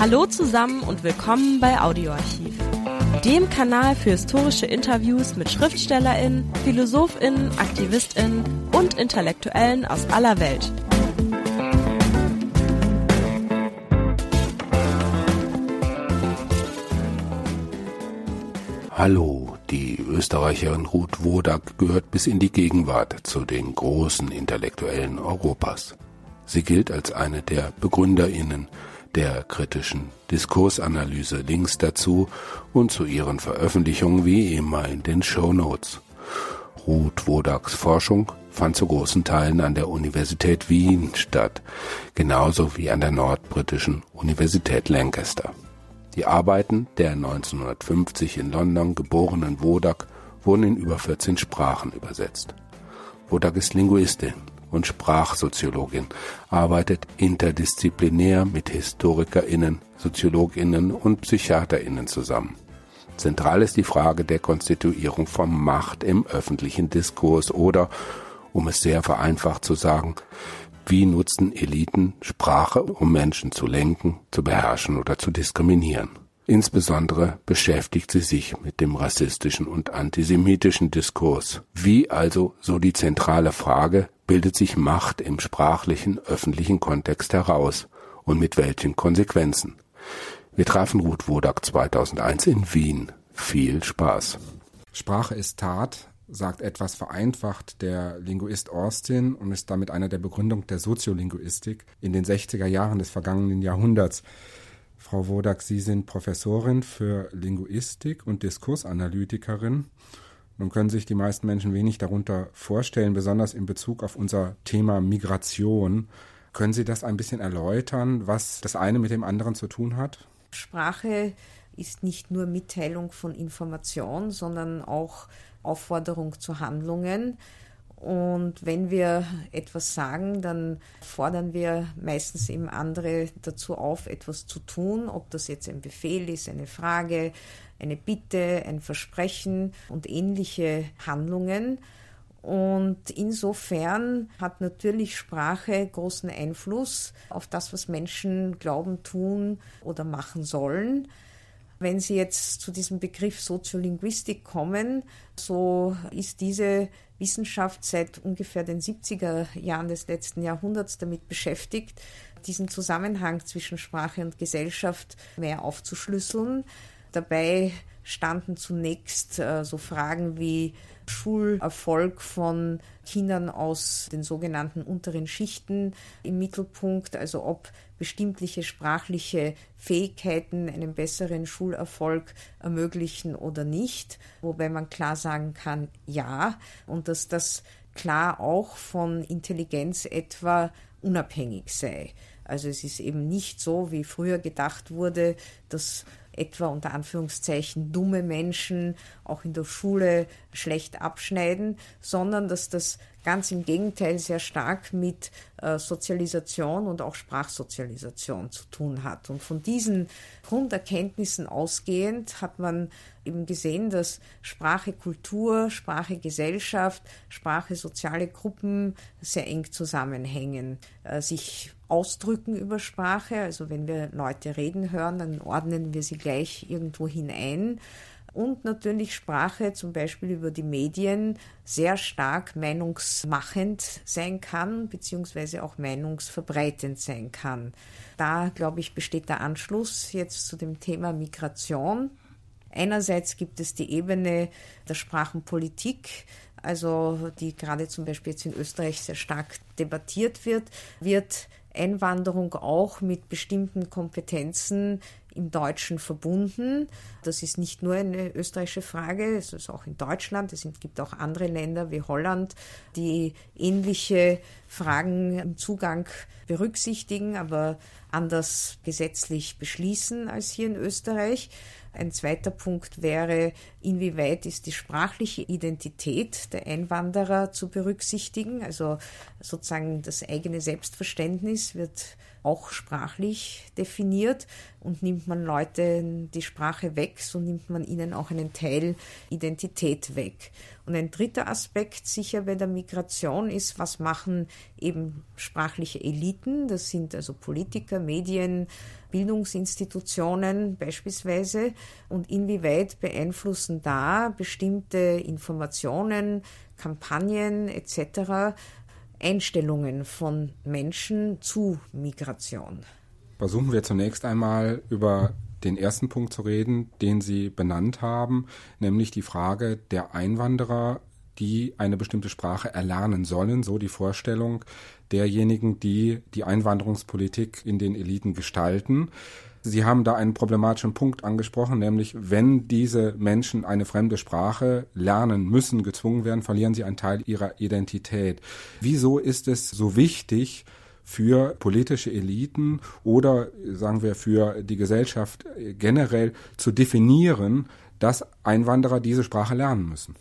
Hallo zusammen und willkommen bei Audioarchiv, dem Kanal für historische Interviews mit Schriftstellerinnen, Philosophinnen, Aktivistinnen und Intellektuellen aus aller Welt. Hallo, die Österreicherin Ruth Wodak gehört bis in die Gegenwart zu den großen Intellektuellen Europas. Sie gilt als eine der Begründerinnen der kritischen Diskursanalyse. Links dazu und zu ihren Veröffentlichungen wie immer in den Show Notes. Ruth Wodaks Forschung fand zu großen Teilen an der Universität Wien statt, genauso wie an der nordbritischen Universität Lancaster. Die Arbeiten der 1950 in London geborenen Wodak wurden in über 14 Sprachen übersetzt. Wodak ist Linguistin und Sprachsoziologin, arbeitet interdisziplinär mit HistorikerInnen, SoziologInnen und PsychiaterInnen zusammen. Zentral ist die Frage der Konstituierung von Macht im öffentlichen Diskurs oder, um es sehr vereinfacht zu sagen, wie nutzen Eliten Sprache, um Menschen zu lenken, zu beherrschen oder zu diskriminieren? Insbesondere beschäftigt sie sich mit dem rassistischen und antisemitischen Diskurs. Wie also, so die zentrale Frage, bildet sich Macht im sprachlichen öffentlichen Kontext heraus und mit welchen Konsequenzen? Wir trafen Ruth Wodak 2001 in Wien. Viel Spaß. Sprache ist Tat, sagt etwas vereinfacht der Linguist Austin und ist damit einer der Begründung der Soziolinguistik in den 60er Jahren des vergangenen Jahrhunderts. Frau Wodak, Sie sind Professorin für Linguistik und Diskursanalytikerin. Nun können sich die meisten Menschen wenig darunter vorstellen, besonders in Bezug auf unser Thema Migration. Können Sie das ein bisschen erläutern, was das eine mit dem anderen zu tun hat? Sprache ist nicht nur Mitteilung von Information, sondern auch Aufforderung zu Handlungen. Und wenn wir etwas sagen, dann fordern wir meistens eben andere dazu auf, etwas zu tun, ob das jetzt ein Befehl ist, eine Frage, eine Bitte, ein Versprechen und ähnliche Handlungen. Und insofern hat natürlich Sprache großen Einfluss auf das, was Menschen glauben, tun oder machen sollen. Wenn Sie jetzt zu diesem Begriff Soziolinguistik kommen, so ist diese Wissenschaft seit ungefähr den 70er Jahren des letzten Jahrhunderts damit beschäftigt, diesen Zusammenhang zwischen Sprache und Gesellschaft mehr aufzuschlüsseln. Dabei standen zunächst äh, so Fragen wie Schulerfolg von Kindern aus den sogenannten unteren Schichten im Mittelpunkt, also ob bestimmtliche sprachliche Fähigkeiten einen besseren Schulerfolg ermöglichen oder nicht, wobei man klar sagen kann, ja, und dass das klar auch von Intelligenz etwa unabhängig sei. Also es ist eben nicht so, wie früher gedacht wurde, dass etwa unter Anführungszeichen dumme Menschen auch in der Schule schlecht abschneiden, sondern dass das ganz im Gegenteil sehr stark mit äh, Sozialisation und auch Sprachsozialisation zu tun hat. Und von diesen Grunderkenntnissen ausgehend hat man eben gesehen, dass Sprache Kultur, Sprache Gesellschaft, Sprache soziale Gruppen sehr eng zusammenhängen, äh, sich ausdrücken über Sprache. Also wenn wir Leute reden hören, dann ordnen wir sie gleich irgendwo hinein und natürlich Sprache zum Beispiel über die Medien sehr stark meinungsmachend sein kann, beziehungsweise auch meinungsverbreitend sein kann. Da, glaube ich, besteht der Anschluss jetzt zu dem Thema Migration. Einerseits gibt es die Ebene der Sprachenpolitik, also die gerade zum Beispiel jetzt in Österreich sehr stark debattiert wird, wird Einwanderung auch mit bestimmten Kompetenzen im Deutschen verbunden. Das ist nicht nur eine österreichische Frage, es ist auch in Deutschland. Es gibt auch andere Länder wie Holland, die ähnliche Fragen im Zugang berücksichtigen, aber anders gesetzlich beschließen als hier in Österreich. Ein zweiter Punkt wäre, inwieweit ist die sprachliche Identität der Einwanderer zu berücksichtigen. Also sozusagen das eigene Selbstverständnis wird auch sprachlich definiert und nimmt man Leuten die Sprache weg, so nimmt man ihnen auch einen Teil Identität weg. Und ein dritter Aspekt sicher bei der Migration ist, was machen eben sprachliche Eliten, das sind also Politiker, Medien, Bildungsinstitutionen beispielsweise und inwieweit beeinflussen da bestimmte Informationen, Kampagnen etc. Einstellungen von Menschen zu Migration. Versuchen wir zunächst einmal über den ersten Punkt zu reden, den Sie benannt haben, nämlich die Frage der Einwanderer, die eine bestimmte Sprache erlernen sollen, so die Vorstellung derjenigen, die die Einwanderungspolitik in den Eliten gestalten. Sie haben da einen problematischen Punkt angesprochen, nämlich wenn diese Menschen eine fremde Sprache lernen müssen, gezwungen werden, verlieren sie einen Teil ihrer Identität. Wieso ist es so wichtig, für politische Eliten oder sagen wir für die Gesellschaft generell zu definieren, dass Einwanderer diese Sprache lernen müssen?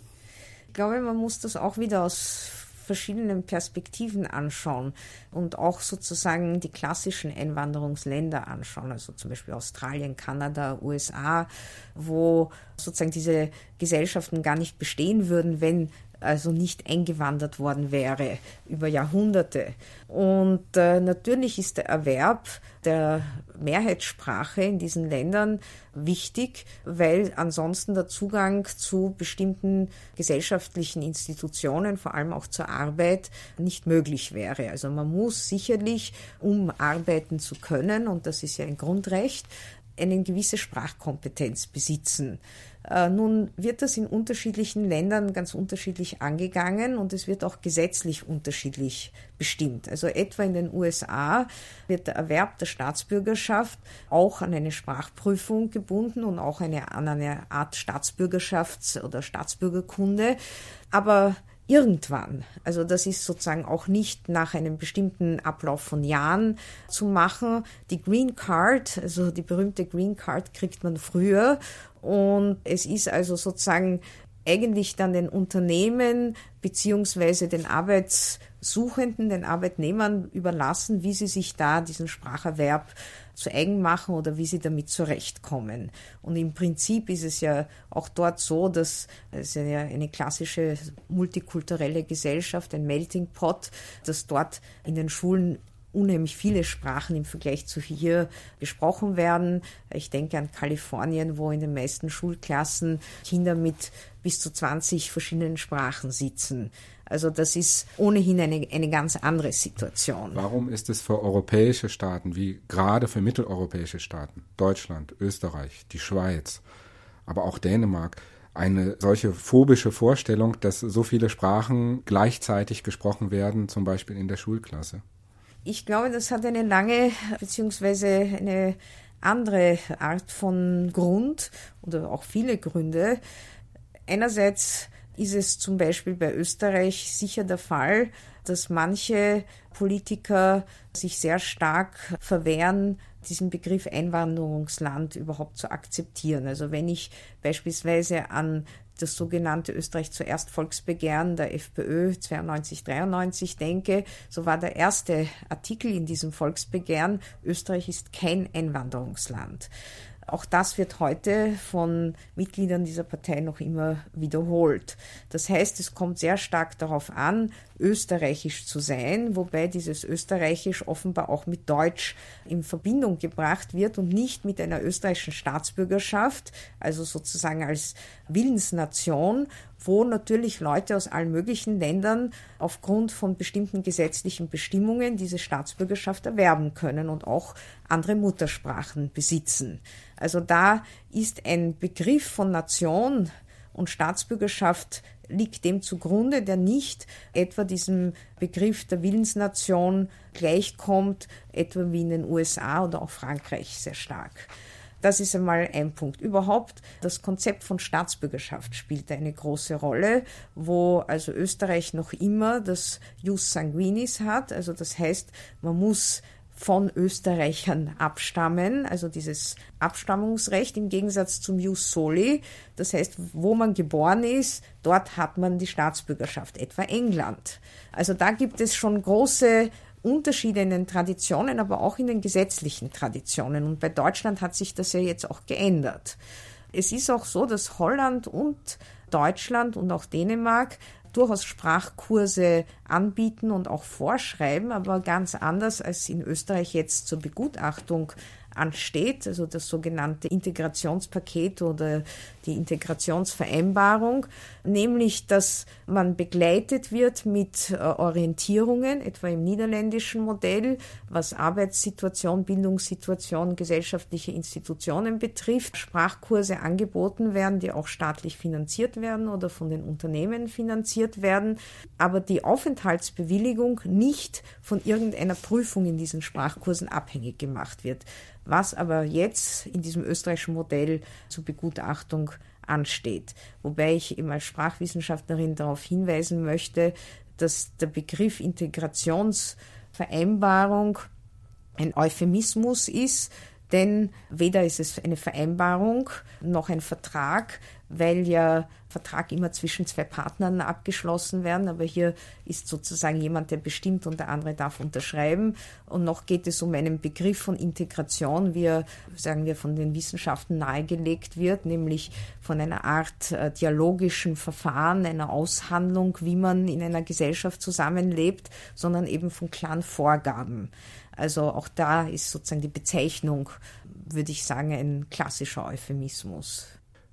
Ich glaube, man muss das auch wieder aus verschiedenen Perspektiven anschauen und auch sozusagen die klassischen Einwanderungsländer anschauen, also zum Beispiel Australien, Kanada, USA, wo sozusagen diese Gesellschaften gar nicht bestehen würden, wenn also nicht eingewandert worden wäre über Jahrhunderte. Und äh, natürlich ist der Erwerb der Mehrheitssprache in diesen Ländern wichtig, weil ansonsten der Zugang zu bestimmten gesellschaftlichen Institutionen, vor allem auch zur Arbeit, nicht möglich wäre. Also man muss sicherlich, um arbeiten zu können, und das ist ja ein Grundrecht, eine gewisse Sprachkompetenz besitzen. Äh, nun wird das in unterschiedlichen Ländern ganz unterschiedlich angegangen und es wird auch gesetzlich unterschiedlich bestimmt. Also etwa in den USA wird der Erwerb der Staatsbürgerschaft auch an eine Sprachprüfung gebunden und auch eine, an eine Art Staatsbürgerschafts- oder Staatsbürgerkunde. Aber irgendwann. Also das ist sozusagen auch nicht nach einem bestimmten Ablauf von Jahren zu machen. Die Green Card, also die berühmte Green Card kriegt man früher und es ist also sozusagen eigentlich dann den Unternehmen beziehungsweise den Arbeitssuchenden, den Arbeitnehmern überlassen, wie sie sich da diesen Spracherwerb zu eigen machen oder wie sie damit zurechtkommen. Und im Prinzip ist es ja auch dort so, dass es ja eine klassische multikulturelle Gesellschaft, ein Melting Pot, dass dort in den Schulen unheimlich viele Sprachen im Vergleich zu hier besprochen werden. Ich denke an Kalifornien, wo in den meisten Schulklassen Kinder mit bis zu 20 verschiedenen Sprachen sitzen. Also das ist ohnehin eine, eine ganz andere Situation. Warum ist es für europäische Staaten, wie gerade für mitteleuropäische Staaten, Deutschland, Österreich, die Schweiz, aber auch Dänemark, eine solche phobische Vorstellung, dass so viele Sprachen gleichzeitig gesprochen werden, zum Beispiel in der Schulklasse? Ich glaube, das hat eine lange beziehungsweise eine andere Art von Grund oder auch viele Gründe. Einerseits ist es zum Beispiel bei Österreich sicher der Fall, dass manche Politiker sich sehr stark verwehren, diesen Begriff Einwanderungsland überhaupt zu akzeptieren. Also wenn ich beispielsweise an das sogenannte Österreich zuerst Volksbegehren der FPÖ 92, 93 denke, so war der erste Artikel in diesem Volksbegehren, Österreich ist kein Einwanderungsland. Auch das wird heute von Mitgliedern dieser Partei noch immer wiederholt. Das heißt, es kommt sehr stark darauf an, österreichisch zu sein, wobei dieses österreichisch offenbar auch mit Deutsch in Verbindung gebracht wird und nicht mit einer österreichischen Staatsbürgerschaft, also sozusagen als Willensnation, wo natürlich Leute aus allen möglichen Ländern aufgrund von bestimmten gesetzlichen Bestimmungen diese Staatsbürgerschaft erwerben können und auch andere Muttersprachen besitzen. Also da ist ein Begriff von Nation und Staatsbürgerschaft liegt dem zugrunde, der nicht etwa diesem Begriff der Willensnation gleichkommt, etwa wie in den USA oder auch Frankreich sehr stark. Das ist einmal ein Punkt. Überhaupt das Konzept von Staatsbürgerschaft spielt eine große Rolle, wo also Österreich noch immer das Jus sanguinis hat. Also das heißt, man muss von Österreichern abstammen, also dieses Abstammungsrecht im Gegensatz zum Jus Soli. Das heißt, wo man geboren ist, dort hat man die Staatsbürgerschaft, etwa England. Also da gibt es schon große Unterschiede in den Traditionen, aber auch in den gesetzlichen Traditionen. Und bei Deutschland hat sich das ja jetzt auch geändert. Es ist auch so, dass Holland und Deutschland und auch Dänemark durchaus Sprachkurse anbieten und auch vorschreiben, aber ganz anders als in Österreich jetzt zur Begutachtung ansteht, also das sogenannte Integrationspaket oder die Integrationsvereinbarung, nämlich dass man begleitet wird mit äh, Orientierungen, etwa im niederländischen Modell, was Arbeitssituation, Bildungssituation, gesellschaftliche Institutionen betrifft, Sprachkurse angeboten werden, die auch staatlich finanziert werden oder von den Unternehmen finanziert werden, aber die Aufenthaltsbewilligung nicht von irgendeiner Prüfung in diesen Sprachkursen abhängig gemacht wird. Was aber jetzt in diesem österreichischen Modell zur Begutachtung ansteht. Wobei ich eben als Sprachwissenschaftlerin darauf hinweisen möchte, dass der Begriff Integrationsvereinbarung ein Euphemismus ist, denn weder ist es eine Vereinbarung noch ein Vertrag, weil ja Vertrag immer zwischen zwei Partnern abgeschlossen werden, aber hier ist sozusagen jemand, der bestimmt und der andere darf unterschreiben. Und noch geht es um einen Begriff von Integration, wie er, sagen wir, von den Wissenschaften nahegelegt wird, nämlich von einer Art äh, dialogischen Verfahren, einer Aushandlung, wie man in einer Gesellschaft zusammenlebt, sondern eben von klaren Vorgaben. Also auch da ist sozusagen die Bezeichnung, würde ich sagen, ein klassischer Euphemismus.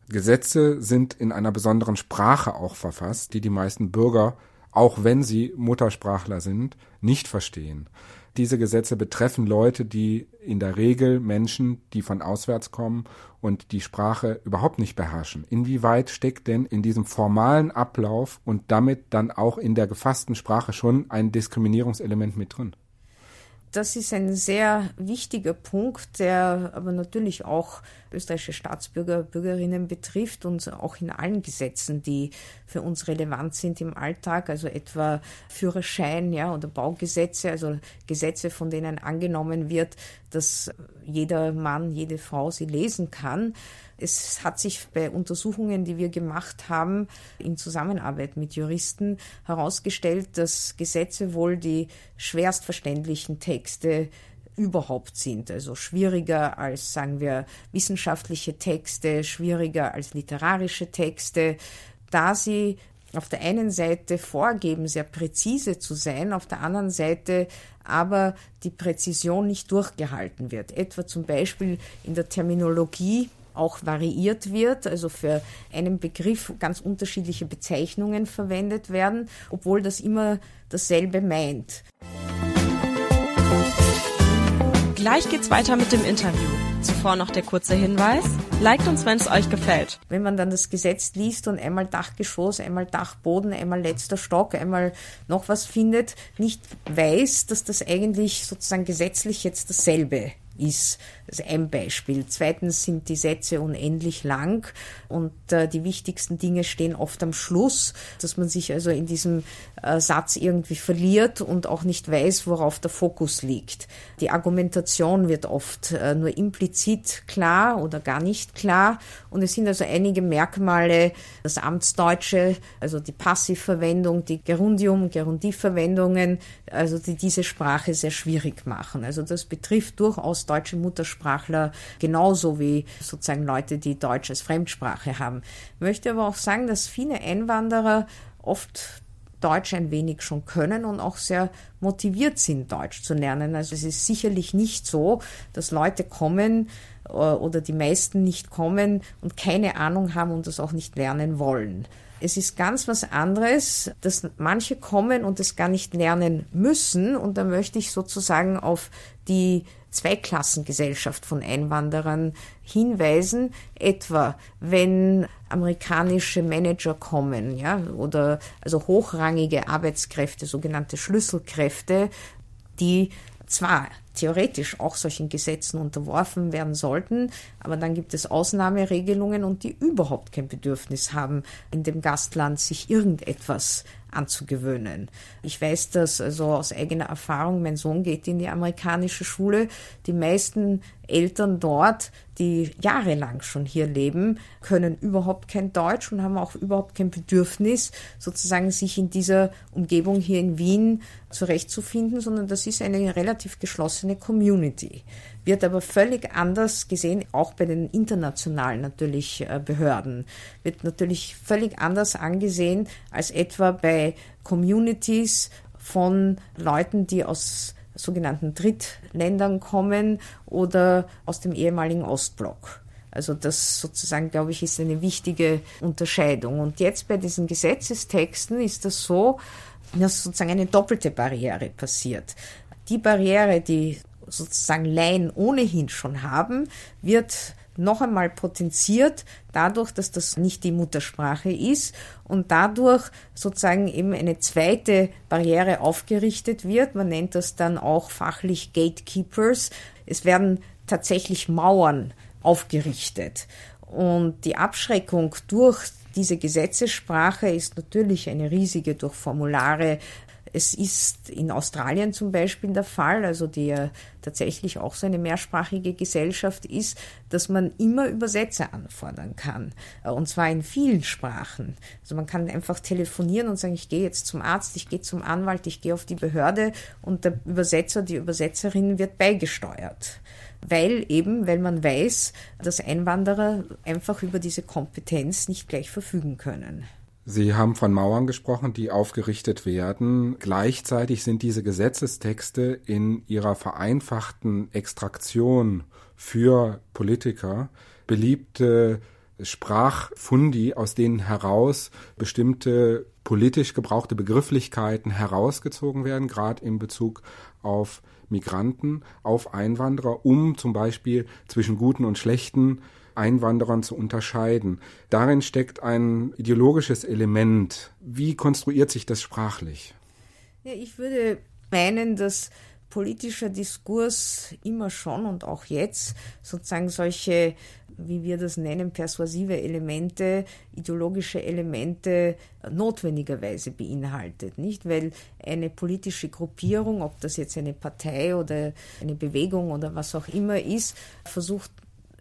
Gesetze sind in einer besonderen Sprache auch verfasst, die die meisten Bürger, auch wenn sie Muttersprachler sind, nicht verstehen. Diese Gesetze betreffen Leute, die in der Regel Menschen, die von auswärts kommen und die Sprache überhaupt nicht beherrschen. Inwieweit steckt denn in diesem formalen Ablauf und damit dann auch in der gefassten Sprache schon ein Diskriminierungselement mit drin? Das ist ein sehr wichtiger Punkt, der aber natürlich auch österreichische Staatsbürger, Bürgerinnen betrifft und auch in allen Gesetzen, die für uns relevant sind im Alltag, also etwa Führerschein, ja, oder Baugesetze, also Gesetze, von denen angenommen wird, dass jeder Mann, jede Frau sie lesen kann. Es hat sich bei Untersuchungen, die wir gemacht haben, in Zusammenarbeit mit Juristen herausgestellt, dass Gesetze wohl die schwerstverständlichen Texte überhaupt sind. Also schwieriger als, sagen wir, wissenschaftliche Texte, schwieriger als literarische Texte, da sie auf der einen Seite vorgeben, sehr präzise zu sein, auf der anderen Seite aber die Präzision nicht durchgehalten wird. Etwa zum Beispiel in der Terminologie auch variiert wird, also für einen Begriff ganz unterschiedliche Bezeichnungen verwendet werden, obwohl das immer dasselbe meint. Gleich geht's weiter mit dem Interview. Zuvor noch der kurze Hinweis. Liked uns, wenn es euch gefällt. Wenn man dann das Gesetz liest und einmal Dachgeschoss, einmal Dachboden, einmal letzter Stock, einmal noch was findet, nicht weiß, dass das eigentlich sozusagen gesetzlich jetzt dasselbe ist. Das ist ein Beispiel. Zweitens sind die Sätze unendlich lang und äh, die wichtigsten Dinge stehen oft am Schluss, dass man sich also in diesem äh, Satz irgendwie verliert und auch nicht weiß, worauf der Fokus liegt. Die Argumentation wird oft äh, nur implizit klar oder gar nicht klar und es sind also einige Merkmale, das Amtsdeutsche, also die Passivverwendung, die Gerundium, Gerundivverwendungen, also die diese Sprache sehr schwierig machen. Also das betrifft durchaus deutsche Muttersprachler genauso wie sozusagen Leute, die Deutsch als Fremdsprache haben. Ich möchte aber auch sagen, dass viele Einwanderer oft Deutsch ein wenig schon können und auch sehr motiviert sind, Deutsch zu lernen. Also es ist sicherlich nicht so, dass Leute kommen äh, oder die meisten nicht kommen und keine Ahnung haben und das auch nicht lernen wollen. Es ist ganz was anderes, dass manche kommen und es gar nicht lernen müssen. Und da möchte ich sozusagen auf die Zweiklassengesellschaft von Einwanderern hinweisen, etwa wenn amerikanische Manager kommen, ja, oder also hochrangige Arbeitskräfte, sogenannte Schlüsselkräfte, die zwar theoretisch auch solchen Gesetzen unterworfen werden sollten. Aber dann gibt es Ausnahmeregelungen und die überhaupt kein Bedürfnis haben, in dem Gastland sich irgendetwas anzugewöhnen. Ich weiß das also aus eigener Erfahrung. Mein Sohn geht in die amerikanische Schule. Die meisten Eltern dort, die jahrelang schon hier leben, können überhaupt kein Deutsch und haben auch überhaupt kein Bedürfnis, sozusagen sich in dieser Umgebung hier in Wien zurechtzufinden, sondern das ist eine relativ geschlossene Community. Wird aber völlig anders gesehen, auch bei den internationalen natürlich äh, Behörden. Wird natürlich völlig anders angesehen als etwa bei Communities von Leuten, die aus sogenannten Drittländern kommen oder aus dem ehemaligen Ostblock. Also das sozusagen, glaube ich, ist eine wichtige Unterscheidung. Und jetzt bei diesen Gesetzestexten ist das so, dass sozusagen eine doppelte Barriere passiert. Die Barriere, die sozusagen Laien ohnehin schon haben, wird noch einmal potenziert dadurch, dass das nicht die Muttersprache ist und dadurch sozusagen eben eine zweite Barriere aufgerichtet wird. Man nennt das dann auch fachlich Gatekeepers. Es werden tatsächlich Mauern aufgerichtet. Und die Abschreckung durch diese Gesetzessprache ist natürlich eine riesige durch Formulare, es ist in Australien zum Beispiel der Fall, also die ja tatsächlich auch so eine mehrsprachige Gesellschaft ist, dass man immer Übersetzer anfordern kann. Äh, und zwar in vielen Sprachen. Also man kann einfach telefonieren und sagen, ich gehe jetzt zum Arzt, ich gehe zum Anwalt, ich gehe auf die Behörde und der Übersetzer, die Übersetzerin wird beigesteuert weil eben, weil man weiß, dass Einwanderer einfach über diese Kompetenz nicht gleich verfügen können. Sie haben von Mauern gesprochen, die aufgerichtet werden. Gleichzeitig sind diese Gesetzestexte in ihrer vereinfachten Extraktion für Politiker beliebte Sprachfundi, aus denen heraus bestimmte politisch gebrauchte Begrifflichkeiten herausgezogen werden, gerade in Bezug auf Migranten, auf Einwanderer, um zum Beispiel zwischen guten und schlechten Einwanderern zu unterscheiden. Darin steckt ein ideologisches Element. Wie konstruiert sich das sprachlich? Ja, ich würde meinen, dass politischer Diskurs immer schon und auch jetzt sozusagen solche, wie wir das nennen, persuasive Elemente, ideologische Elemente notwendigerweise beinhaltet, nicht? Weil eine politische Gruppierung, ob das jetzt eine Partei oder eine Bewegung oder was auch immer ist, versucht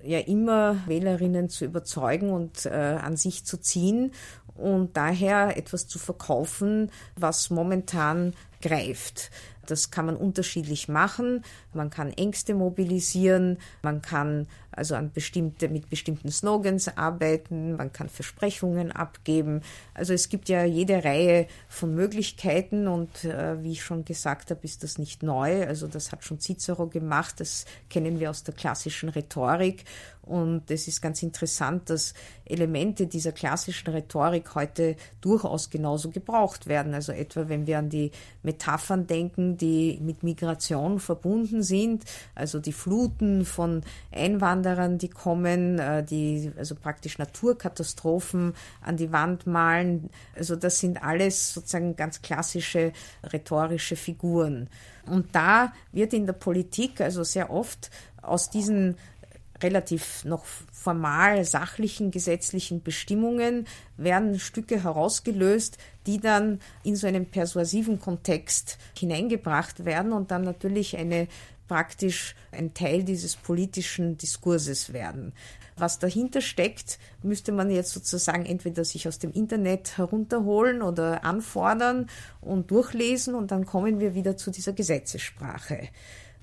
ja immer Wählerinnen zu überzeugen und äh, an sich zu ziehen und daher etwas zu verkaufen, was momentan greift. Das kann man unterschiedlich machen. Man kann Ängste mobilisieren, man kann also an bestimmte, mit bestimmten Slogans arbeiten, man kann Versprechungen abgeben. Also es gibt ja jede Reihe von Möglichkeiten und äh, wie ich schon gesagt habe, ist das nicht neu. Also das hat schon Cicero gemacht, das kennen wir aus der klassischen Rhetorik und es ist ganz interessant, dass Elemente dieser klassischen Rhetorik heute durchaus genauso gebraucht werden. Also etwa, wenn wir an die Metaphern denken, die mit Migration verbunden sind, also die Fluten von Einwanderern, die kommen, äh, die also praktisch Naturkatastrophen an die Wand malen. Also das sind alles sozusagen ganz klassische rhetorische Figuren. Und da wird in der Politik also sehr oft aus diesen relativ noch formal sachlichen gesetzlichen Bestimmungen werden Stücke herausgelöst, die dann in so einen persuasiven Kontext hineingebracht werden und dann natürlich eine praktisch ein Teil dieses politischen Diskurses werden. Was dahinter steckt, müsste man jetzt sozusagen entweder sich aus dem Internet herunterholen oder anfordern und durchlesen und dann kommen wir wieder zu dieser Gesetzessprache.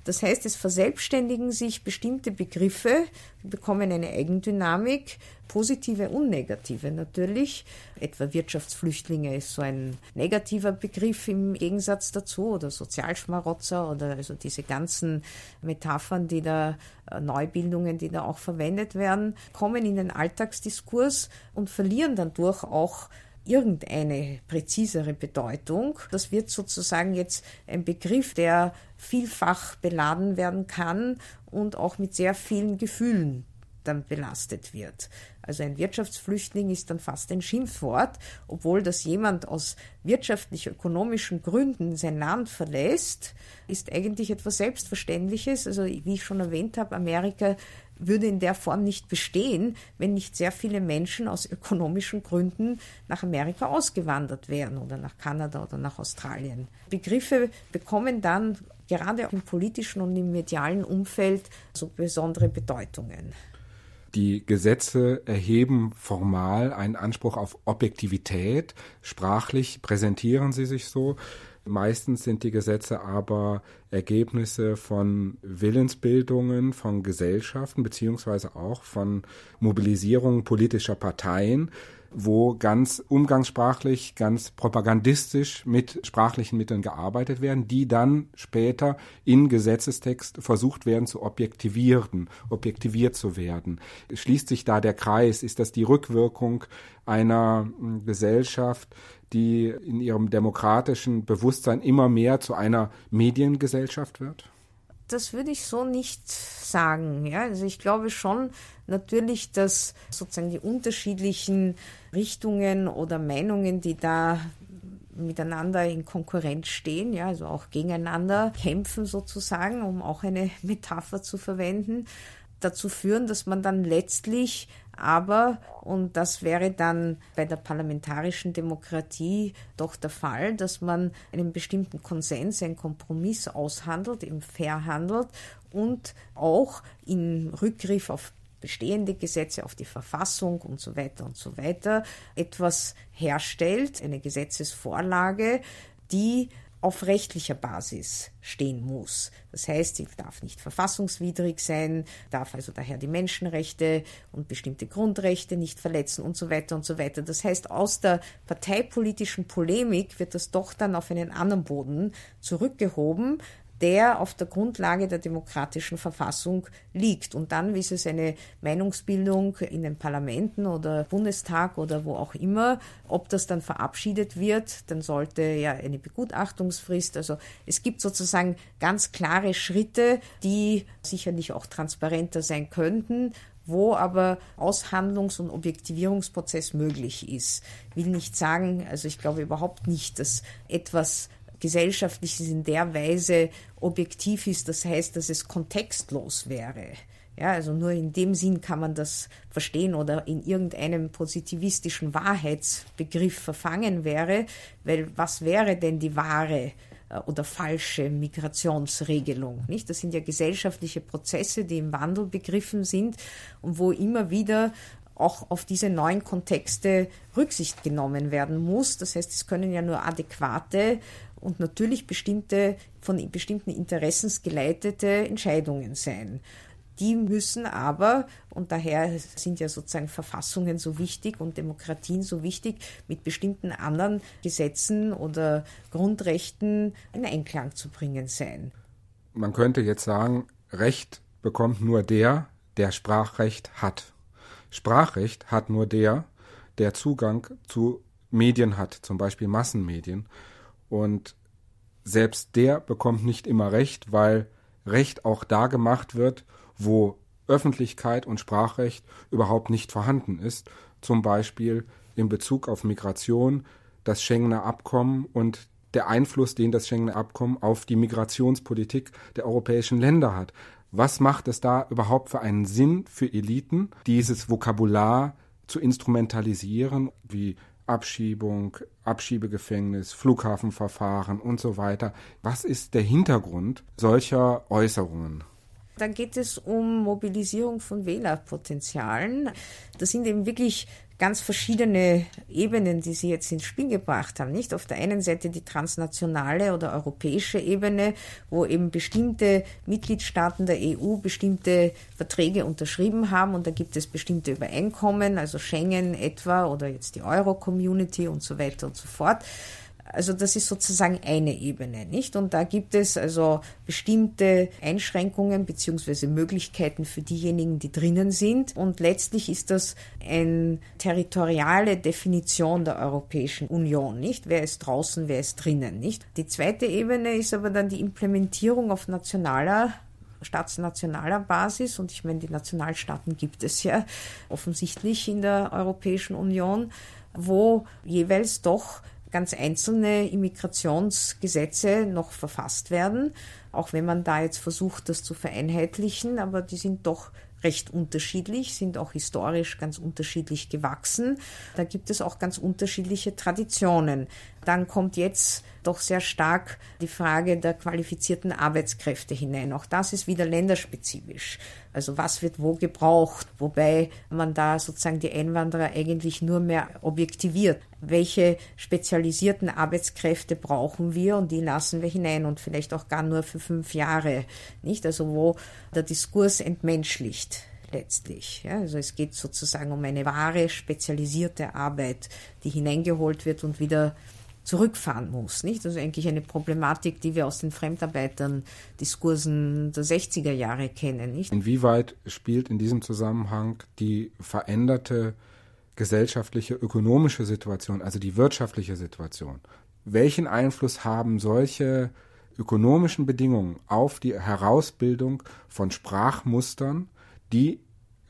Das heißt, es verselbstständigen sich bestimmte Begriffe, bekommen eine Eigendynamik, positive und negative natürlich. Etwa Wirtschaftsflüchtlinge ist so ein negativer Begriff im Gegensatz dazu oder Sozialschmarotzer oder also diese ganzen Metaphern, die da, äh, Neubildungen, die da auch verwendet werden, kommen in den Alltagsdiskurs und verlieren dann durch auch irgendeine präzisere Bedeutung. Das wird sozusagen jetzt ein Begriff, der vielfach beladen werden kann und auch mit sehr vielen Gefühlen dann belastet wird. Also ein Wirtschaftsflüchtling ist dann fast ein Schimpfwort, obwohl das jemand aus wirtschaftlich-ökonomischen Gründen sein Land verlässt, ist eigentlich etwas Selbstverständliches. Also wie ich schon erwähnt habe, Amerika würde in der Form nicht bestehen, wenn nicht sehr viele Menschen aus ökonomischen Gründen nach Amerika ausgewandert wären oder nach Kanada oder nach Australien. Begriffe bekommen dann gerade im politischen und im medialen Umfeld so besondere Bedeutungen. Die Gesetze erheben formal einen Anspruch auf Objektivität. Sprachlich präsentieren sie sich so. Meistens sind die Gesetze aber Ergebnisse von Willensbildungen von Gesellschaften beziehungsweise auch von Mobilisierungen politischer Parteien wo ganz umgangssprachlich, ganz propagandistisch mit sprachlichen Mitteln gearbeitet werden, die dann später in Gesetzestext versucht werden zu objektivieren, objektiviert zu werden. Schließt sich da der Kreis? Ist das die Rückwirkung einer hm, Gesellschaft, die in ihrem demokratischen Bewusstsein immer mehr zu einer Mediengesellschaft wird? das würde ich so nicht sagen. Ja? Also ich glaube schon natürlich, dass sozusagen die unterschiedlichen Richtungen oder Meinungen, die da miteinander in Konkurrenz stehen, ja, also auch gegeneinander kämpfen sozusagen, um auch eine Metapher zu verwenden, dazu führen, dass man dann letztlich aber, und das wäre dann bei der parlamentarischen Demokratie doch der Fall, dass man einen bestimmten Konsens, einen Kompromiss aushandelt, eben fair handelt und auch in Rückgriff auf bestehende Gesetze, auf die Verfassung und so weiter und so weiter etwas herstellt, eine Gesetzesvorlage, die auf rechtlicher Basis stehen muss. Das heißt, sie darf nicht verfassungswidrig sein, darf also daher die Menschenrechte und bestimmte Grundrechte nicht verletzen und so weiter und so weiter. Das heißt, aus der parteipolitischen Polemik wird das doch dann auf einen anderen Boden zurückgehoben, der auf der Grundlage der demokratischen Verfassung liegt. Und dann, wie es eine Meinungsbildung in den Parlamenten oder Bundestag oder wo auch immer, ob das dann verabschiedet wird, dann sollte ja eine Begutachtungsfrist, also es gibt sozusagen ganz klare Schritte, die sicherlich auch transparenter sein könnten, wo aber Aushandlungs- und Objektivierungsprozess möglich ist. Ich will nicht sagen, also ich glaube überhaupt nicht, dass etwas Gesellschaftliches in der Weise objektiv ist, das heißt, dass es kontextlos wäre. Ja, also nur in dem Sinn kann man das verstehen oder in irgendeinem positivistischen Wahrheitsbegriff verfangen wäre, weil was wäre denn die wahre äh, oder falsche Migrationsregelung. Nicht? Das sind ja gesellschaftliche Prozesse, die im Wandel begriffen sind und wo immer wieder auch auf diese neuen Kontexte Rücksicht genommen werden muss. Das heißt, es können ja nur adäquate und natürlich bestimmte, von bestimmten Interessensgeleitete Entscheidungen sein. Die müssen aber, und daher sind ja sozusagen Verfassungen so wichtig und Demokratien so wichtig, mit bestimmten anderen Gesetzen oder Grundrechten in Einklang zu bringen sein. Man könnte jetzt sagen, Recht bekommt nur der, der Sprachrecht hat. Sprachrecht hat nur der, der Zugang zu Medien hat, zum Beispiel Massenmedien. Und selbst der bekommt nicht immer Recht, weil Recht auch da gemacht wird, wo Öffentlichkeit und Sprachrecht überhaupt nicht vorhanden ist, zum Beispiel in Bezug auf Migration, das Schengener Abkommen und der Einfluss, den das Schengener Abkommen auf die Migrationspolitik der europäischen Länder hat. Was macht es da überhaupt für einen Sinn für Eliten, dieses Vokabular zu instrumentalisieren, wie Abschiebung, Abschiebegefängnis, Flughafenverfahren und so weiter. Was ist der Hintergrund solcher Äußerungen? Da geht es um Mobilisierung von Wählerpotenzialen. Das sind eben wirklich ganz verschiedene Ebenen, die Sie jetzt ins Spiel gebracht haben. Nicht auf der einen Seite die transnationale oder europäische Ebene, wo eben bestimmte Mitgliedstaaten der EU bestimmte Verträge unterschrieben haben und da gibt es bestimmte Übereinkommen, also Schengen etwa oder jetzt die Euro-Community und so weiter und so fort. Also das ist sozusagen eine Ebene, nicht? Und da gibt es also bestimmte Einschränkungen beziehungsweise Möglichkeiten für diejenigen, die drinnen sind. Und letztlich ist das eine territoriale Definition der Europäischen Union, nicht? Wer ist draußen, wer ist drinnen, nicht? Die zweite Ebene ist aber dann die Implementierung auf nationaler staatsnationaler Basis, und ich meine, die Nationalstaaten gibt es ja offensichtlich in der Europäischen Union, wo jeweils doch ganz einzelne Immigrationsgesetze noch verfasst werden, auch wenn man da jetzt versucht, das zu vereinheitlichen, aber die sind doch recht unterschiedlich, sind auch historisch ganz unterschiedlich gewachsen. Da gibt es auch ganz unterschiedliche Traditionen. Dann kommt jetzt doch sehr stark die Frage der qualifizierten Arbeitskräfte hinein. Auch das ist wieder länderspezifisch. Also was wird wo gebraucht, wobei man da sozusagen die Einwanderer eigentlich nur mehr objektiviert. Welche spezialisierten Arbeitskräfte brauchen wir und die lassen wir hinein und vielleicht auch gar nur für fünf Jahre, nicht? Also wo der Diskurs entmenschlicht letztlich. Ja, also es geht sozusagen um eine wahre, spezialisierte Arbeit, die hineingeholt wird und wieder zurückfahren muss. Nicht? Das ist eigentlich eine Problematik, die wir aus den Fremdarbeitern Diskursen der 60er Jahre kennen. Nicht? Inwieweit spielt in diesem Zusammenhang die veränderte gesellschaftliche, ökonomische Situation, also die wirtschaftliche Situation, welchen Einfluss haben solche ökonomischen Bedingungen auf die Herausbildung von Sprachmustern, die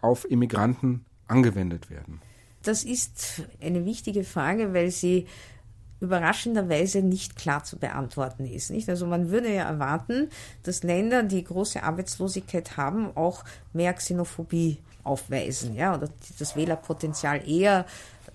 auf Immigranten angewendet werden? Das ist eine wichtige Frage, weil sie überraschenderweise nicht klar zu beantworten ist. Nicht? Also man würde ja erwarten, dass Länder, die große Arbeitslosigkeit haben, auch mehr Xenophobie aufweisen, ja, oder das Wählerpotenzial eher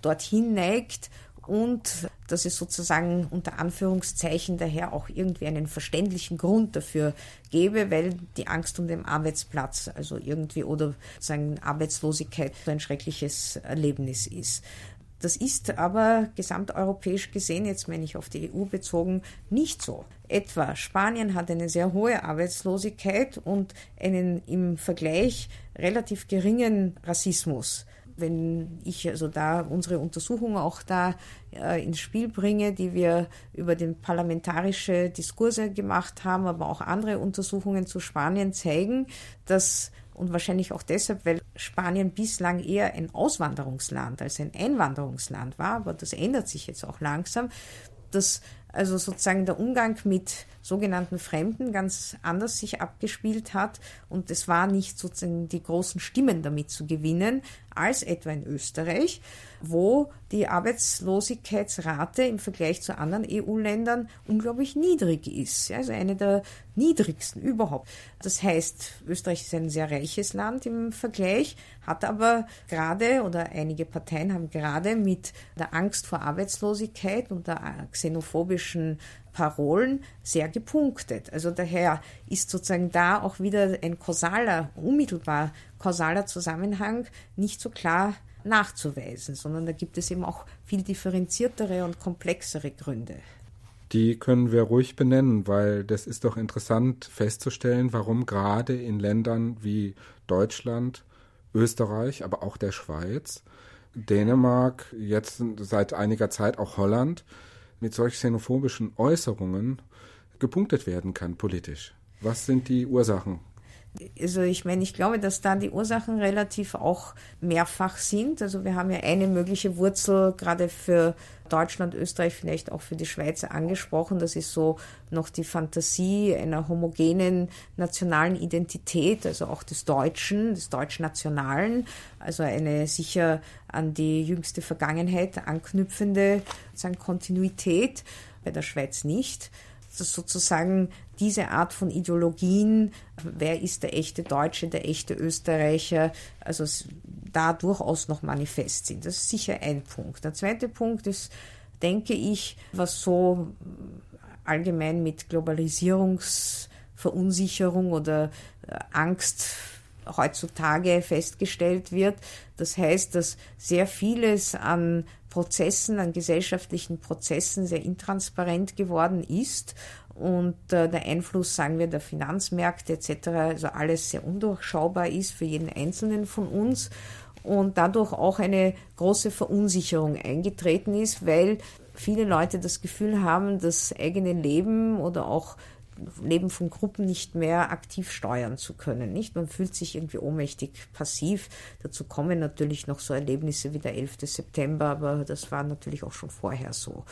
dorthin neigt und dass es sozusagen unter Anführungszeichen daher auch irgendwie einen verständlichen Grund dafür gäbe, weil die Angst um den Arbeitsplatz, also irgendwie oder sagen Arbeitslosigkeit ein schreckliches Erlebnis ist. Das ist aber gesamteuropäisch gesehen, jetzt meine ich auf die EU bezogen, nicht so. Etwa Spanien hat eine sehr hohe Arbeitslosigkeit und einen im Vergleich relativ geringen Rassismus wenn ich also da unsere Untersuchung auch da äh, ins Spiel bringe, die wir über den parlamentarische Diskurse gemacht haben, aber auch andere Untersuchungen zu Spanien zeigen, dass und wahrscheinlich auch deshalb, weil Spanien bislang eher ein Auswanderungsland als ein Einwanderungsland war, aber das ändert sich jetzt auch langsam, dass also sozusagen der Umgang mit sogenannten Fremden ganz anders sich abgespielt hat und es war nicht sozusagen die großen Stimmen damit zu gewinnen, als etwa in Österreich, wo die Arbeitslosigkeitsrate im Vergleich zu anderen EU-Ländern unglaublich niedrig ist. Also eine der niedrigsten überhaupt. Das heißt, Österreich ist ein sehr reiches Land im Vergleich, hat aber gerade oder einige Parteien haben gerade mit der Angst vor Arbeitslosigkeit und der xenophobischen Parolen sehr gepunktet. Also daher ist sozusagen da auch wieder ein kausaler, unmittelbar kausaler Zusammenhang nicht so klar nachzuweisen, sondern da gibt es eben auch viel differenziertere und komplexere Gründe. Die können wir ruhig benennen, weil das ist doch interessant festzustellen, warum gerade in Ländern wie Deutschland, Österreich, aber auch der Schweiz, Dänemark, jetzt seit einiger Zeit auch Holland, mit solch xenophobischen Äußerungen gepunktet werden kann politisch. Was sind die Ursachen? Also ich meine, ich glaube, dass da die Ursachen relativ auch mehrfach sind. Also wir haben ja eine mögliche Wurzel gerade für Deutschland, Österreich, vielleicht auch für die Schweiz angesprochen. Das ist so noch die Fantasie einer homogenen nationalen Identität, also auch des Deutschen, des Deutschnationalen, also eine sicher an die jüngste Vergangenheit anknüpfende Kontinuität, bei der Schweiz nicht. Dass sozusagen diese Art von Ideologien, wer ist der echte Deutsche, der echte Österreicher, also da durchaus noch manifest sind. Das ist sicher ein Punkt. Der zweite Punkt ist, denke ich, was so allgemein mit Globalisierungsverunsicherung oder äh, Angst heutzutage festgestellt wird. Das heißt, dass sehr vieles an Prozessen, an gesellschaftlichen Prozessen sehr intransparent geworden ist und äh, der Einfluss, sagen wir, der Finanzmärkte etc., also alles sehr undurchschaubar ist für jeden Einzelnen von uns und dadurch auch eine große Verunsicherung eingetreten ist, weil viele Leute das Gefühl haben, das eigene Leben oder auch Leben von Gruppen nicht mehr aktiv steuern zu können. Nicht? Man fühlt sich irgendwie ohnmächtig passiv. Dazu kommen natürlich noch so Erlebnisse wie der 11. September, aber das war natürlich auch schon vorher so.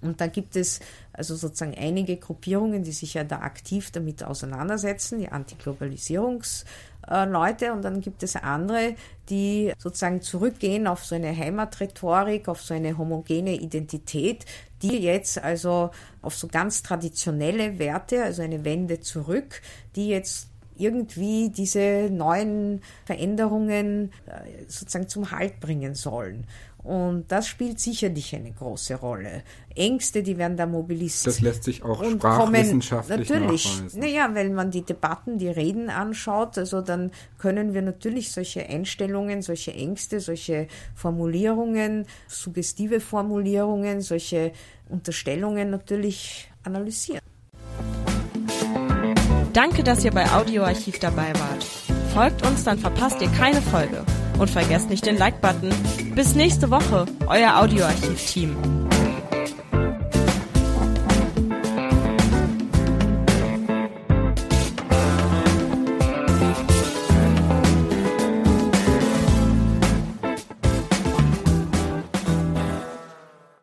Und da gibt es also sozusagen einige Gruppierungen, die sich ja da aktiv damit auseinandersetzen, die Antiglobalisierungsleute. Und dann gibt es andere, die sozusagen zurückgehen auf so eine Heimatrhetorik, auf so eine homogene Identität, die jetzt also auf so ganz traditionelle Werte, also eine Wende zurück, die jetzt irgendwie diese neuen Veränderungen äh, sozusagen zum Halt bringen sollen. Und das spielt sicherlich eine große Rolle. Ängste, die werden da mobilisiert. Das lässt sich auch und sprachwissenschaftlich kommen, natürlich, nachweisen. Naja, wenn man die Debatten, die Reden anschaut, also dann können wir natürlich solche Einstellungen, solche Ängste, solche Formulierungen, suggestive Formulierungen, solche Unterstellungen natürlich analysieren. Danke, dass ihr bei Audioarchiv dabei wart. Folgt uns, dann verpasst ihr keine Folge. Und vergesst nicht den Like-Button. Bis nächste Woche, euer Audioarchiv-Team.